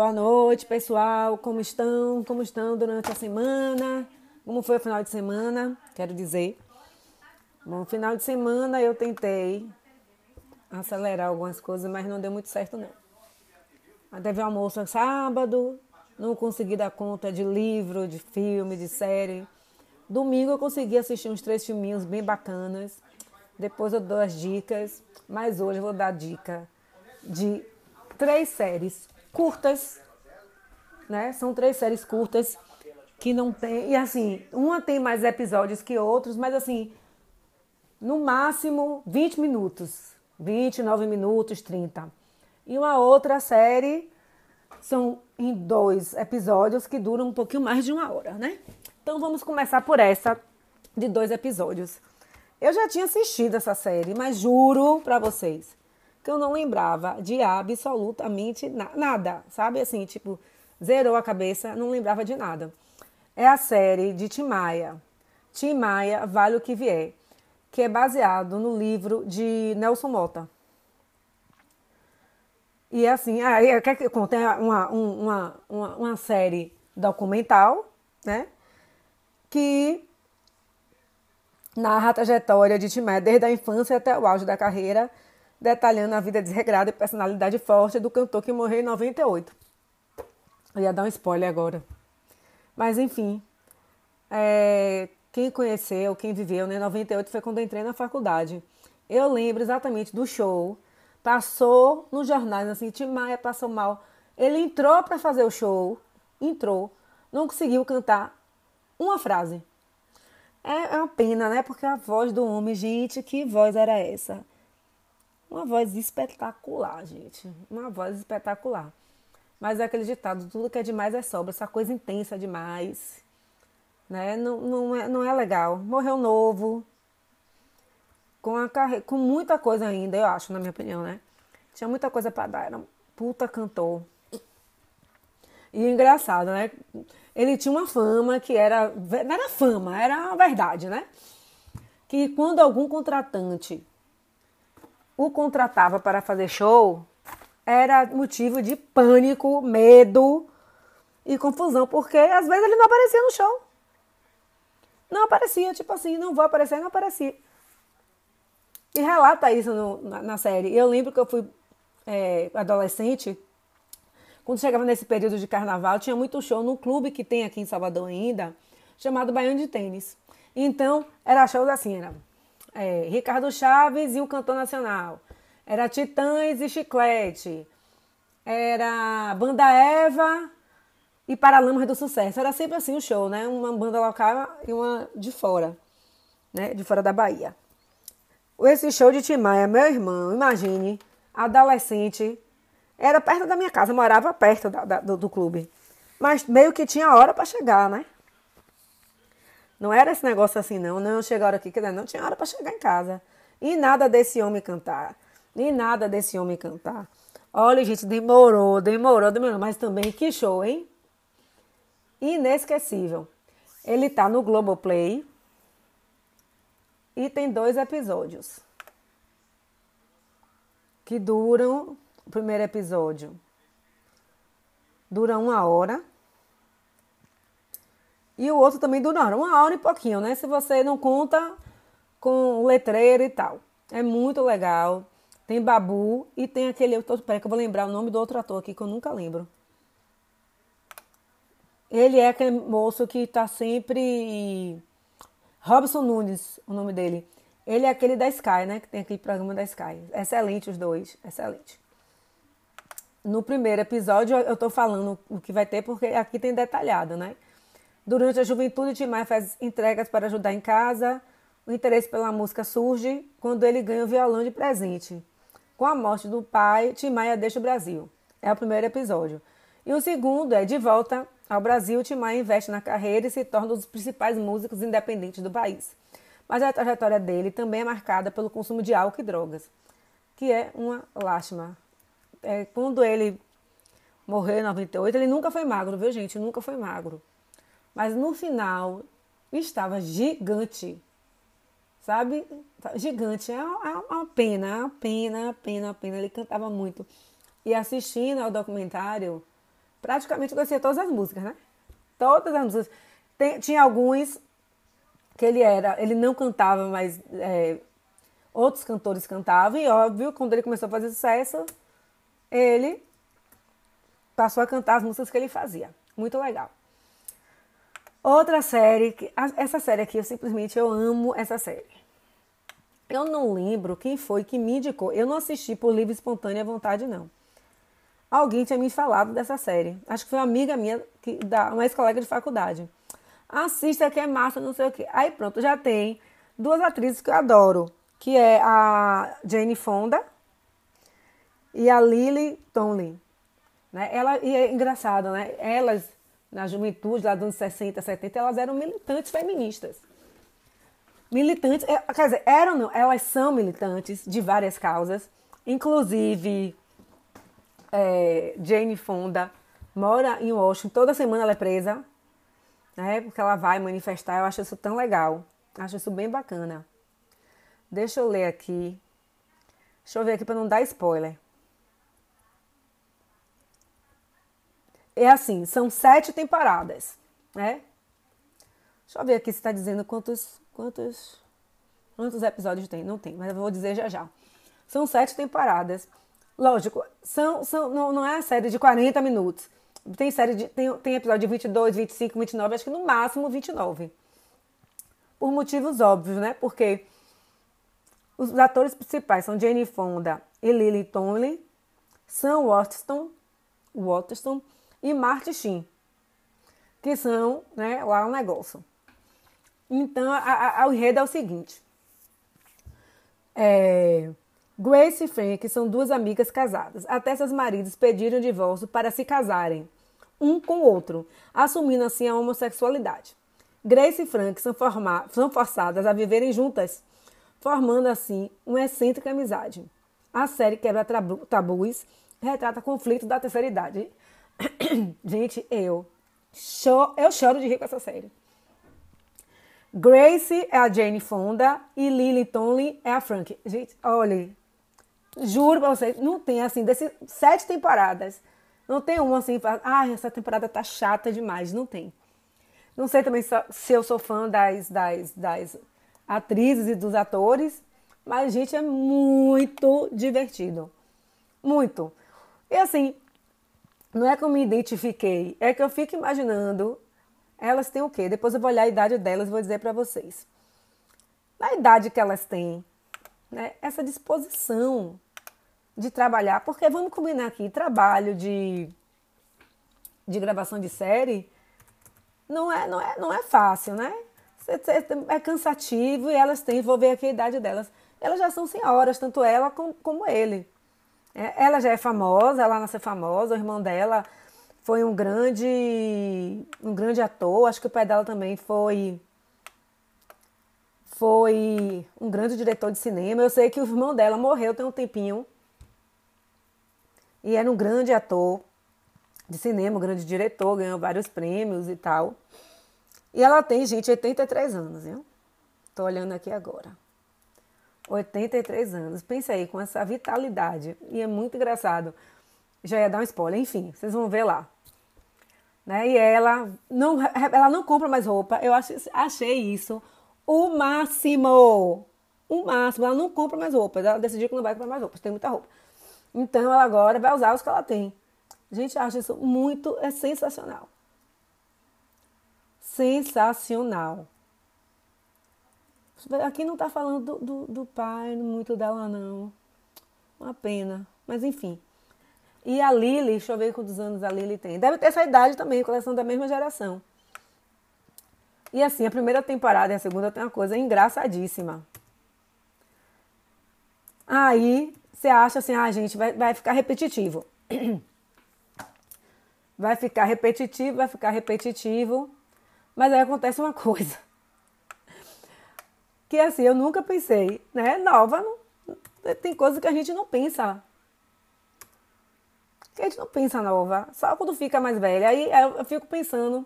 Boa noite, pessoal. Como estão? Como estão durante a semana? Como foi o final de semana? Quero dizer. Bom, final de semana eu tentei acelerar algumas coisas, mas não deu muito certo não. Teve almoço sábado, não consegui dar conta de livro, de filme, de série. Domingo eu consegui assistir uns três filminhos bem bacanas. Depois eu dou as dicas, mas hoje eu vou dar dica de três séries curtas, né? São três séries curtas que não tem. E assim, uma tem mais episódios que outros, mas assim, no máximo 20 minutos. 29 minutos, 30. E uma outra série são em dois episódios que duram um pouquinho mais de uma hora, né? Então vamos começar por essa de dois episódios. Eu já tinha assistido essa série, mas juro para vocês que eu não lembrava de absolutamente na nada, sabe? Assim, tipo, zerou a cabeça, não lembrava de nada. É a série de Tim Maia. Tim Maia, Vale o que Vier, que é baseado no livro de Nelson Mota. E é assim, aí quer que conte uma, uma, uma, uma série documental, né? Que narra a trajetória de Tim Maia desde a infância até o auge da carreira detalhando a vida desregrada e personalidade forte do cantor que morreu em 98. Eu ia dar um spoiler agora. Mas enfim, é, quem conheceu, quem viveu, né? 98 foi quando eu entrei na faculdade. Eu lembro exatamente do show. Passou nos jornais assim, Tim Maia passou mal. Ele entrou para fazer o show, entrou, não conseguiu cantar uma frase. É, é uma pena, né? Porque a voz do homem, gente, que voz era essa? Uma voz espetacular, gente. Uma voz espetacular. Mas é aquele ditado, tudo que é demais é sobra. Essa coisa intensa demais. Né? Não, não, é, não é legal. Morreu novo. Com, a carre... com muita coisa ainda, eu acho, na minha opinião, né? Tinha muita coisa para dar. Era um puta cantor. E engraçado, né? Ele tinha uma fama que era. Não era fama, era a verdade, né? Que quando algum contratante o contratava para fazer show, era motivo de pânico, medo e confusão, porque às vezes ele não aparecia no show. Não aparecia, tipo assim, não vou aparecer, não aparecia. E relata isso no, na, na, série. Eu lembro que eu fui é, adolescente, quando chegava nesse período de carnaval, tinha muito show num clube que tem aqui em Salvador ainda, chamado Baiano de Tênis. Então, era shows assim, era é, Ricardo Chaves e o cantor nacional. Era Titãs e Chiclete. Era Banda Eva e Paralamas do Sucesso. Era sempre assim o show, né? Uma banda local e uma de fora, né? De fora da Bahia. Esse show de Timaya, meu irmão, imagine, adolescente, era perto da minha casa, morava perto da, da, do, do clube. Mas meio que tinha hora para chegar, né? Não era esse negócio assim, não. Não, chega a hora aqui, não tinha hora para chegar em casa. E nada desse homem cantar. E nada desse homem cantar. Olha, gente, demorou, demorou, demorou. Mas também que show, hein? Inesquecível. Ele tá no Globoplay. E tem dois episódios. Que duram. O primeiro episódio dura uma hora. E o outro também dura uma hora e pouquinho, né? Se você não conta com letreiro e tal. É muito legal. Tem Babu e tem aquele. Peraí, que eu vou lembrar o nome do outro ator aqui que eu nunca lembro. Ele é aquele moço que tá sempre. Robson Nunes, o nome dele. Ele é aquele da Sky, né? Que tem aquele programa da Sky. Excelente os dois. Excelente. No primeiro episódio eu tô falando o que vai ter, porque aqui tem detalhado, né? Durante a juventude, Tim faz entregas para ajudar em casa. O interesse pela música surge quando ele ganha o violão de presente. Com a morte do pai, Tim Maia deixa o Brasil. É o primeiro episódio. E o segundo é De Volta ao Brasil, Tim Maia investe na carreira e se torna um dos principais músicos independentes do país. Mas a trajetória dele também é marcada pelo consumo de álcool e drogas, que é uma lástima. É, quando ele morreu em 98, ele nunca foi magro, viu gente? Nunca foi magro. Mas no final estava gigante. Sabe? Gigante. É uma pena, uma pena, uma pena, uma pena. Ele cantava muito. E assistindo ao documentário, praticamente conhecia todas as músicas, né? Todas as músicas. Tem, tinha alguns que ele era, ele não cantava, mas é, outros cantores cantavam, e óbvio, quando ele começou a fazer sucesso, ele passou a cantar as músicas que ele fazia. Muito legal. Outra série, que, essa série aqui, eu simplesmente eu amo essa série. Eu não lembro quem foi que me indicou. Eu não assisti por livre espontânea vontade, não. Alguém tinha me falado dessa série. Acho que foi uma amiga minha, que, da, uma ex-colega de faculdade. Assista que é massa, não sei o quê. Aí pronto, já tem duas atrizes que eu adoro. Que é a Jane Fonda e a Lily Tomlin. Né? Ela, e é engraçado, né? Elas na juventude, lá dos anos 60, 70, elas eram militantes feministas. Militantes, é, quer dizer, eram não, elas são militantes de várias causas, inclusive é, Jane Fonda mora em Washington, toda semana ela é presa, né, porque ela vai manifestar, eu acho isso tão legal, acho isso bem bacana. Deixa eu ler aqui, deixa eu ver aqui para não dar spoiler. É assim, são sete temporadas, né? Deixa eu ver aqui se está dizendo quantos, quantos, quantos episódios tem. Não tem, mas eu vou dizer já já. São sete temporadas. Lógico, são, são, não, não é a série de 40 minutos. Tem série de, tem, tem episódio de 22, 25, 29, acho que no máximo 29. Por motivos óbvios, né? Porque os atores principais são Jane Fonda e Lily Tomlin, Sam Waterston, Waterston e Marty Sheen, que são né, lá um negócio. Então, a, a, o enredo é o seguinte. É, Grace e Frank são duas amigas casadas, até seus maridos pedirem o divórcio para se casarem, um com o outro, assumindo assim a homossexualidade. Grace e Frank são, são forçadas a viverem juntas, formando assim uma excêntrica amizade. A série quebra tabus, retrata conflitos da terceira idade Gente, eu, eu choro de rir com essa série. Grace é a Jane Fonda e Lily Tomlin é a Frank. Gente, olha, juro pra vocês, não tem assim, desses sete temporadas, não tem uma assim, ah, essa temporada tá chata demais, não tem. Não sei também se eu sou fã das, das, das atrizes e dos atores, mas, gente, é muito divertido. Muito. E assim, não é que eu me identifiquei, é que eu fico imaginando elas têm o quê? Depois eu vou olhar a idade delas e vou dizer para vocês. Na idade que elas têm, né, essa disposição de trabalhar, porque vamos combinar aqui, trabalho de, de gravação de série não é, não é, não é fácil, né? É cansativo e elas têm, vou ver aqui a idade delas. Elas já são senhoras, tanto ela como, como ele. É, ela já é famosa, ela nasceu famosa, o irmão dela foi um grande, um grande ator, acho que o pai dela também foi foi um grande diretor de cinema. Eu sei que o irmão dela morreu tem um tempinho. E era um grande ator de cinema, um grande diretor, ganhou vários prêmios e tal. E ela tem, gente, 83 anos, viu? Tô olhando aqui agora. 83 anos. Pensa aí, com essa vitalidade. E é muito engraçado. Já ia dar um spoiler, enfim, vocês vão ver lá. Né? E ela não, ela não compra mais roupa. Eu achei, achei isso o máximo. O máximo. Ela não compra mais roupas. Ela decidiu que não vai comprar mais roupas. Tem muita roupa. Então ela agora vai usar os que ela tem. Gente, acho isso muito é sensacional. Sensacional. Aqui não está falando do, do, do, pai, muito dela, não. Uma pena. Mas enfim. E a Lily, deixa eu ver quantos anos a Lily tem. Deve ter essa idade também, coleção da mesma geração. E assim, a primeira temporada e a segunda tem uma coisa engraçadíssima. Aí você acha assim, ah, gente, vai, vai ficar repetitivo. Vai ficar repetitivo, vai ficar repetitivo. Mas aí acontece uma coisa que assim, eu nunca pensei, né? Nova, não, tem coisas que a gente não pensa. Que a gente não pensa nova, só quando fica mais velha. Aí eu fico pensando,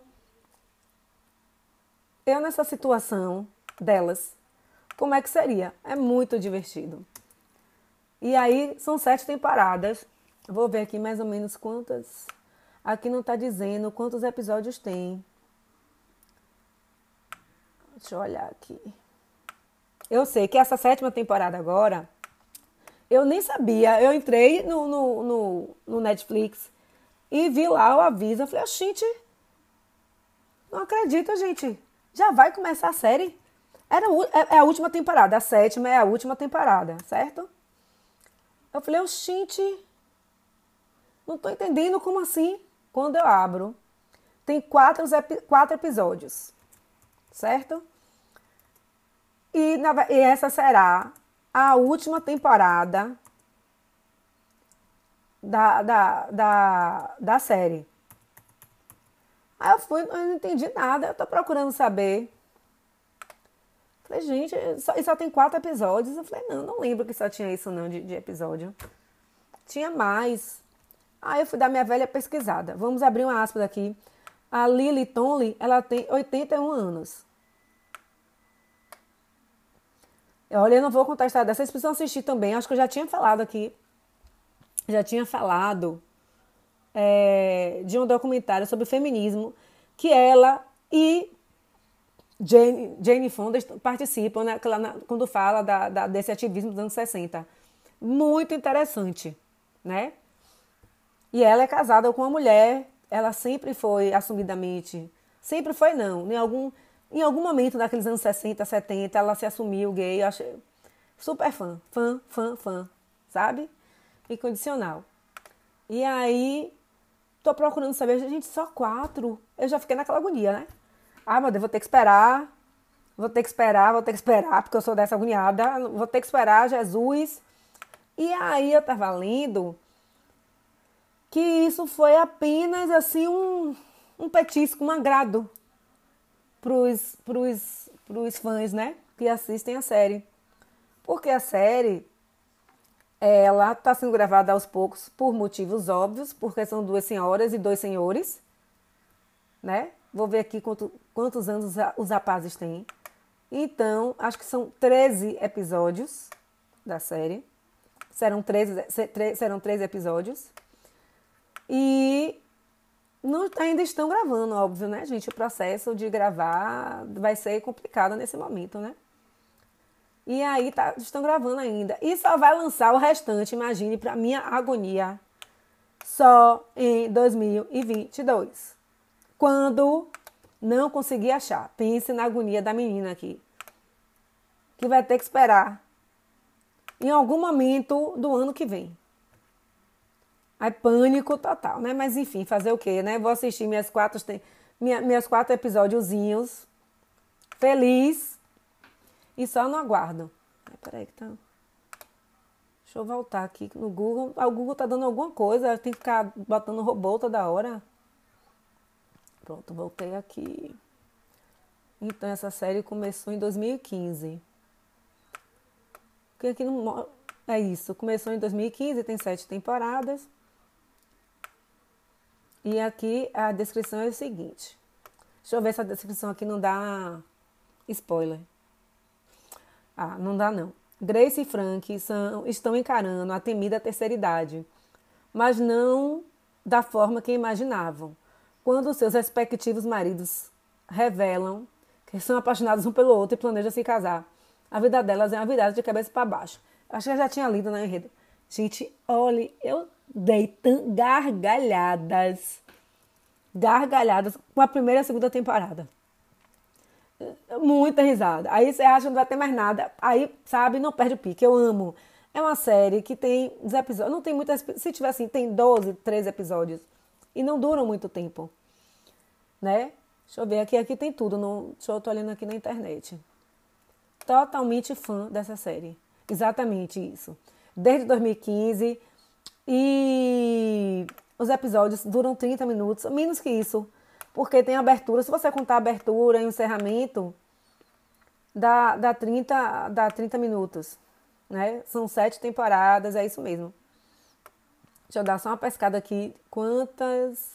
eu nessa situação delas, como é que seria? É muito divertido. E aí são sete temporadas. Vou ver aqui mais ou menos quantas. Aqui não está dizendo quantos episódios tem. Deixa eu olhar aqui. Eu sei que essa sétima temporada agora, eu nem sabia. Eu entrei no, no, no, no Netflix e vi lá o aviso. Eu falei, gente, não acredito, gente. Já vai começar a série? Era, é, é a última temporada, a sétima é a última temporada, certo? Eu falei, gente, não tô entendendo como assim. Quando eu abro, tem quatro, quatro episódios, certo? E, na, e essa será a última temporada da, da, da, da série. Aí eu fui, eu não entendi nada, eu tô procurando saber. Falei, gente, só, e só tem quatro episódios. Eu falei, não, não lembro que só tinha isso não de, de episódio. Tinha mais. Aí eu fui dar minha velha pesquisada. Vamos abrir uma aspas aqui. A Lily Tomlin, ela tem 81 anos. Olha, eu não vou contar a história dessa, vocês precisam assistir também. Acho que eu já tinha falado aqui. Já tinha falado é, de um documentário sobre feminismo que ela e Jane, Jane Fonda participam né, quando fala da, da, desse ativismo dos anos 60. Muito interessante, né? E ela é casada com uma mulher, ela sempre foi assumidamente, sempre foi não, em algum em algum momento daqueles anos 60, 70, ela se assumiu gay. Eu achei super fã, fã, fã, fã, sabe? Incondicional. E aí, tô procurando saber, gente, só quatro. Eu já fiquei naquela agonia, né? Ah, meu Deus, vou ter que esperar. Vou ter que esperar, vou ter que esperar, porque eu sou dessa agoniada. Vou ter que esperar Jesus. E aí eu tava lendo que isso foi apenas assim um, um petisco, um agrado pros, pros, pros fãs, né? Que assistem a série. Porque a série, ela está sendo gravada aos poucos por motivos óbvios, porque são duas senhoras e dois senhores, né? Vou ver aqui quanto, quantos anos os rapazes têm. Então, acho que são 13 episódios da série. Serão 13, serão 13 episódios. E não, ainda estão gravando, óbvio, né, gente? O processo de gravar vai ser complicado nesse momento, né? E aí tá, estão gravando ainda. E só vai lançar o restante, imagine, para minha agonia, só em 2022. Quando não conseguir achar. Pense na agonia da menina aqui. Que vai ter que esperar em algum momento do ano que vem. Aí pânico total, né? Mas enfim, fazer o quê, né? Vou assistir minhas quatro, minha, meus quatro episódiozinhos. Feliz. E só no aguardo. Ai, peraí que tá... Deixa eu voltar aqui no Google. Ah, o Google tá dando alguma coisa. Tem que ficar botando robô toda hora. Pronto, voltei aqui. Então, essa série começou em 2015. Porque aqui não... É isso, começou em 2015, tem sete temporadas. E aqui a descrição é o seguinte. Deixa eu ver se a descrição aqui não dá spoiler. Ah, não dá não. Grace e Frank são, estão encarando a temida terceira idade, mas não da forma que imaginavam. Quando seus respectivos maridos revelam que são apaixonados um pelo outro e planejam se casar, a vida delas é uma virada de cabeça para baixo. Acho que eu já tinha lido na enredo. Gente, olhe, eu dei gargalhadas, gargalhadas com a primeira e a segunda temporada. Muita risada. Aí você acha que não vai ter mais nada. Aí, sabe, não perde o pique. Eu amo. É uma série que tem os episódios. Não tem muitas. Se tiver assim, tem 12, 13 episódios. E não duram muito tempo. Né? Deixa eu ver aqui. Aqui tem tudo. No, deixa eu tô olhando aqui na internet. Totalmente fã dessa série. Exatamente isso. Desde 2015 e os episódios duram 30 minutos, menos que isso, porque tem abertura. Se você contar abertura e encerramento, dá, dá, 30, dá 30 minutos. Né? São sete temporadas, é isso mesmo. Deixa eu dar só uma pescada aqui. Quantas.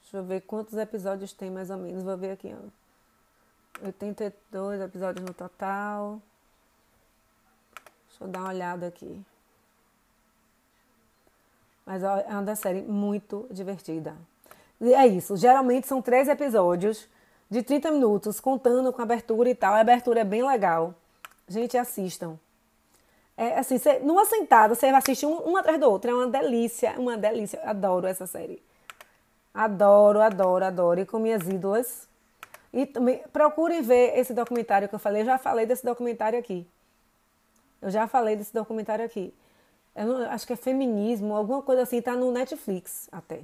Deixa eu ver quantos episódios tem mais ou menos. Vou ver aqui. Ó. 82 episódios no total. Deixa eu dar uma olhada aqui. Mas é uma série muito divertida. E é isso. Geralmente são três episódios de 30 minutos, contando com abertura e tal. A abertura é bem legal. Gente, assistam. É assim, cê, numa sentada, você vai assistir um, um atrás do outro. É uma delícia, uma delícia. Adoro essa série. Adoro, adoro, adoro. E com minhas ídolas. E também, procurem ver esse documentário que eu falei. Eu já falei desse documentário aqui. Eu já falei desse documentário aqui. Eu acho que é feminismo, alguma coisa assim, tá no Netflix até.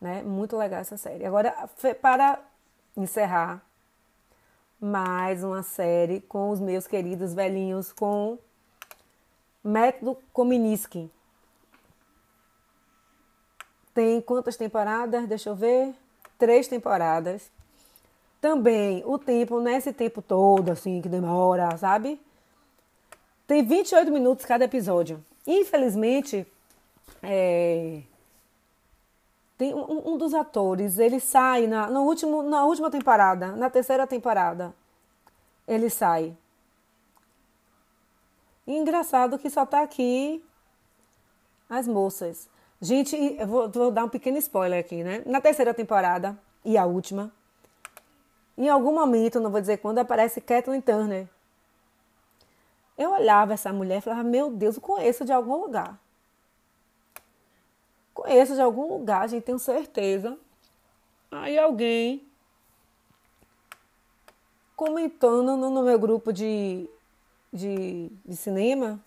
Né? Muito legal essa série. Agora, para encerrar, mais uma série com os meus queridos velhinhos, com Método Kominsky. Tem quantas temporadas? Deixa eu ver. Três temporadas. Também o tempo, nesse tempo todo, assim, que demora, sabe? Tem 28 minutos cada episódio. Infelizmente, é, tem um, um, dos atores, ele sai na, no último, na última temporada, na terceira temporada. Ele sai. Engraçado que só tá aqui as moças. Gente, eu vou, vou dar um pequeno spoiler aqui, né? Na terceira temporada, e a última, em algum momento, não vou dizer quando, aparece Kathleen Turner eu olhava essa mulher e falava, meu Deus, eu conheço de algum lugar. Conheço de algum lugar, gente, tenho certeza. Aí alguém comentando no, meu grupo de, de, de, cinema.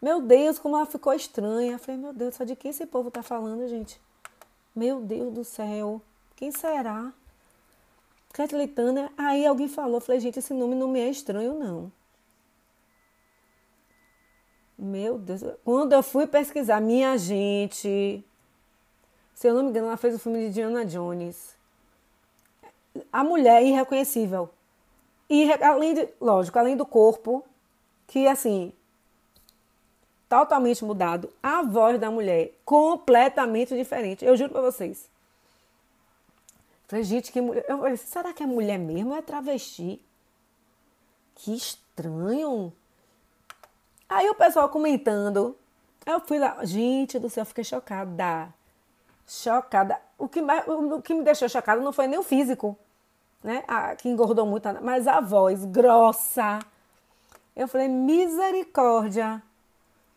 Meu Deus, como ela ficou estranha. Eu falei, meu Deus, só de quem esse povo tá falando, gente? Meu Deus do céu, quem será? Turner. Aí alguém falou, falei, gente, esse nome não me é estranho, não. Meu Deus. Quando eu fui pesquisar, minha gente. Se eu não me engano, ela fez o filme de Diana Jones. A mulher é irreconhecível. E além de, lógico, além do corpo, que assim, totalmente mudado, a voz da mulher completamente diferente. Eu juro para vocês. Falei, gente, que mulher. Eu falei, será que é mulher mesmo ou é travesti? Que estranho. Aí o pessoal comentando. Eu fui lá, gente do céu, fiquei chocada. Chocada. O que, mais, o que me deixou chocada não foi nem o físico, né? A, que engordou muito, mas a voz grossa. Eu falei, misericórdia.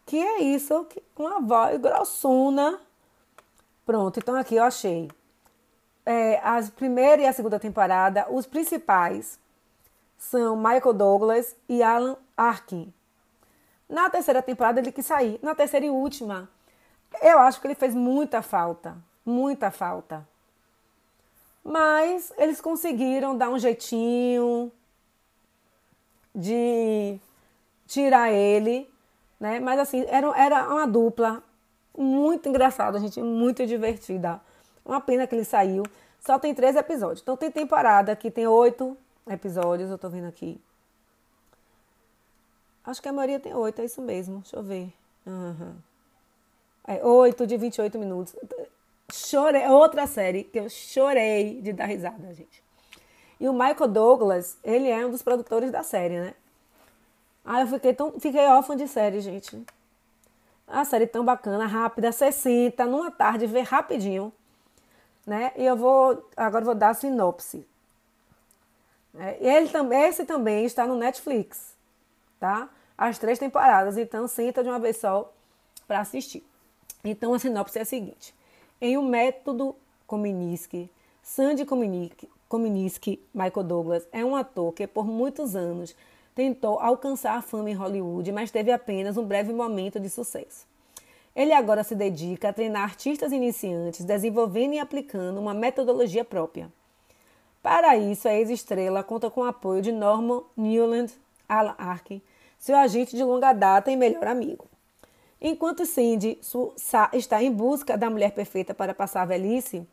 Que é isso? Uma voz grossuna. Pronto, então aqui eu achei. É, a primeira e a segunda temporada, os principais são Michael Douglas e Alan Arkin. Na terceira temporada ele quis sair. Na terceira e última, eu acho que ele fez muita falta. Muita falta. Mas eles conseguiram dar um jeitinho de tirar ele, né? Mas assim, era, era uma dupla muito engraçada, gente, muito divertida. Uma pena que ele saiu. Só tem três episódios. Então tem temporada que tem oito episódios, eu tô vendo aqui. Acho que a maioria tem oito, é isso mesmo. Deixa eu ver. Uhum. É, oito de 28 minutos. Chorei. Outra série que eu chorei de dar risada, gente. E o Michael Douglas, ele é um dos produtores da série, né? Aí eu fiquei, tão, fiquei órfã de série, gente. A série tão bacana, rápida, 60, numa tarde, vê rapidinho. Né? E eu vou, agora vou dar a sinopse. É, ele, esse também está no Netflix, tá? as três temporadas, então senta de uma vez só para assistir. Então a sinopse é a seguinte: em um método Kominsky, Sandy Kominsky, Michael Douglas, é um ator que por muitos anos tentou alcançar a fama em Hollywood, mas teve apenas um breve momento de sucesso. Ele agora se dedica a treinar artistas iniciantes, desenvolvendo e aplicando uma metodologia própria. Para isso, a ex-estrela conta com o apoio de Norman Newland, Arkin, seu agente de longa data e melhor amigo. Enquanto Cindy está em busca da mulher perfeita para passar a velhice,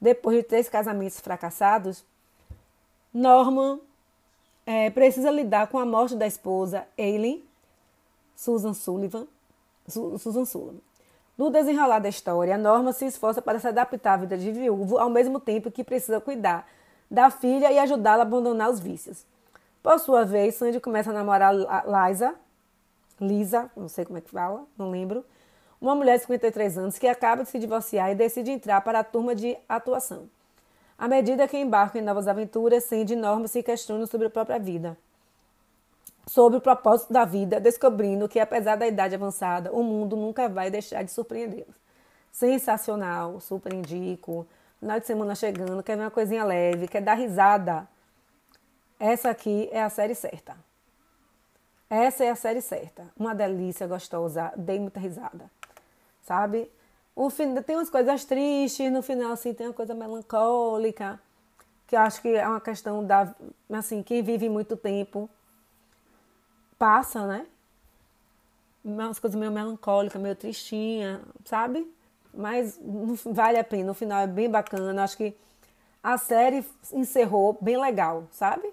depois de três casamentos fracassados, Norman é, precisa lidar com a morte da esposa Aileen, Susan Sullivan, Susan Sullivan. No desenrolar da história, Norma se esforça para se adaptar à vida de viúvo, ao mesmo tempo que precisa cuidar da filha e ajudá-la a abandonar os vícios. Por sua vez, Sandy começa a namorar Liza, Lisa, não sei como é que fala, não lembro, uma mulher de 53 anos que acaba de se divorciar e decide entrar para a turma de atuação. À medida que embarca em novas aventuras, Sandy e Norma se sobre a própria vida, sobre o propósito da vida, descobrindo que, apesar da idade avançada, o mundo nunca vai deixar de surpreendê-los. Sensacional, super indico. Final de semana chegando, quer ver uma coisinha leve, quer dar risada. Essa aqui é a série certa. Essa é a série certa. Uma delícia gostosa, dei muita risada. Sabe? O fim, tem umas coisas tristes, no final assim tem uma coisa melancólica, que eu acho que é uma questão da assim, quem vive muito tempo passa, né? Umas coisas meio melancólicas, meio tristinha, sabe? Mas vale a pena, no final é bem bacana. Acho que a série encerrou bem legal, sabe?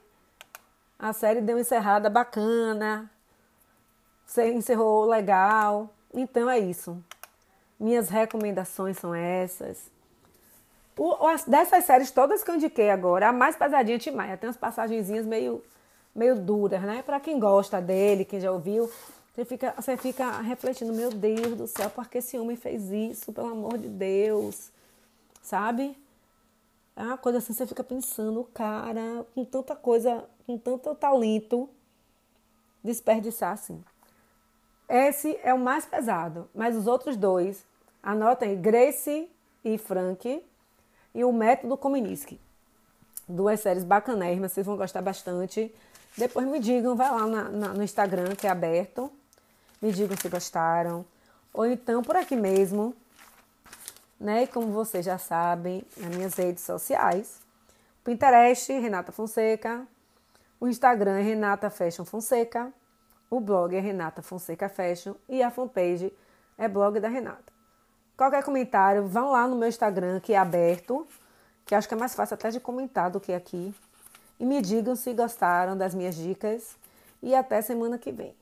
A série deu uma encerrada bacana, encerrou legal. Então é isso. Minhas recomendações são essas. O, dessas séries todas que eu indiquei agora, a mais pesadinha é Timaya. Tem umas passagenzinhas meio, meio duras, né? Para quem gosta dele, quem já ouviu, você fica, você fica refletindo, meu Deus do céu, por que esse homem fez isso? Pelo amor de Deus. Sabe? É uma coisa assim, você fica pensando, o cara, com tanta coisa, com tanto talento, desperdiçar assim. Esse é o mais pesado, mas os outros dois, anotem Grace e Frank e o Método Kominsky. Duas séries bacanérrimas, vocês vão gostar bastante. Depois me digam, vai lá na, na, no Instagram que é aberto, me digam se gostaram. Ou então por aqui mesmo, né? E como vocês já sabem, nas minhas redes sociais, Pinterest, Renata Fonseca, o Instagram é Renata Fashion Fonseca. O blog é Renata Fonseca Fashion e a fanpage é blog da Renata. Qualquer comentário, vão lá no meu Instagram, que é aberto, que acho que é mais fácil até de comentar do que aqui. E me digam se gostaram das minhas dicas. E até semana que vem.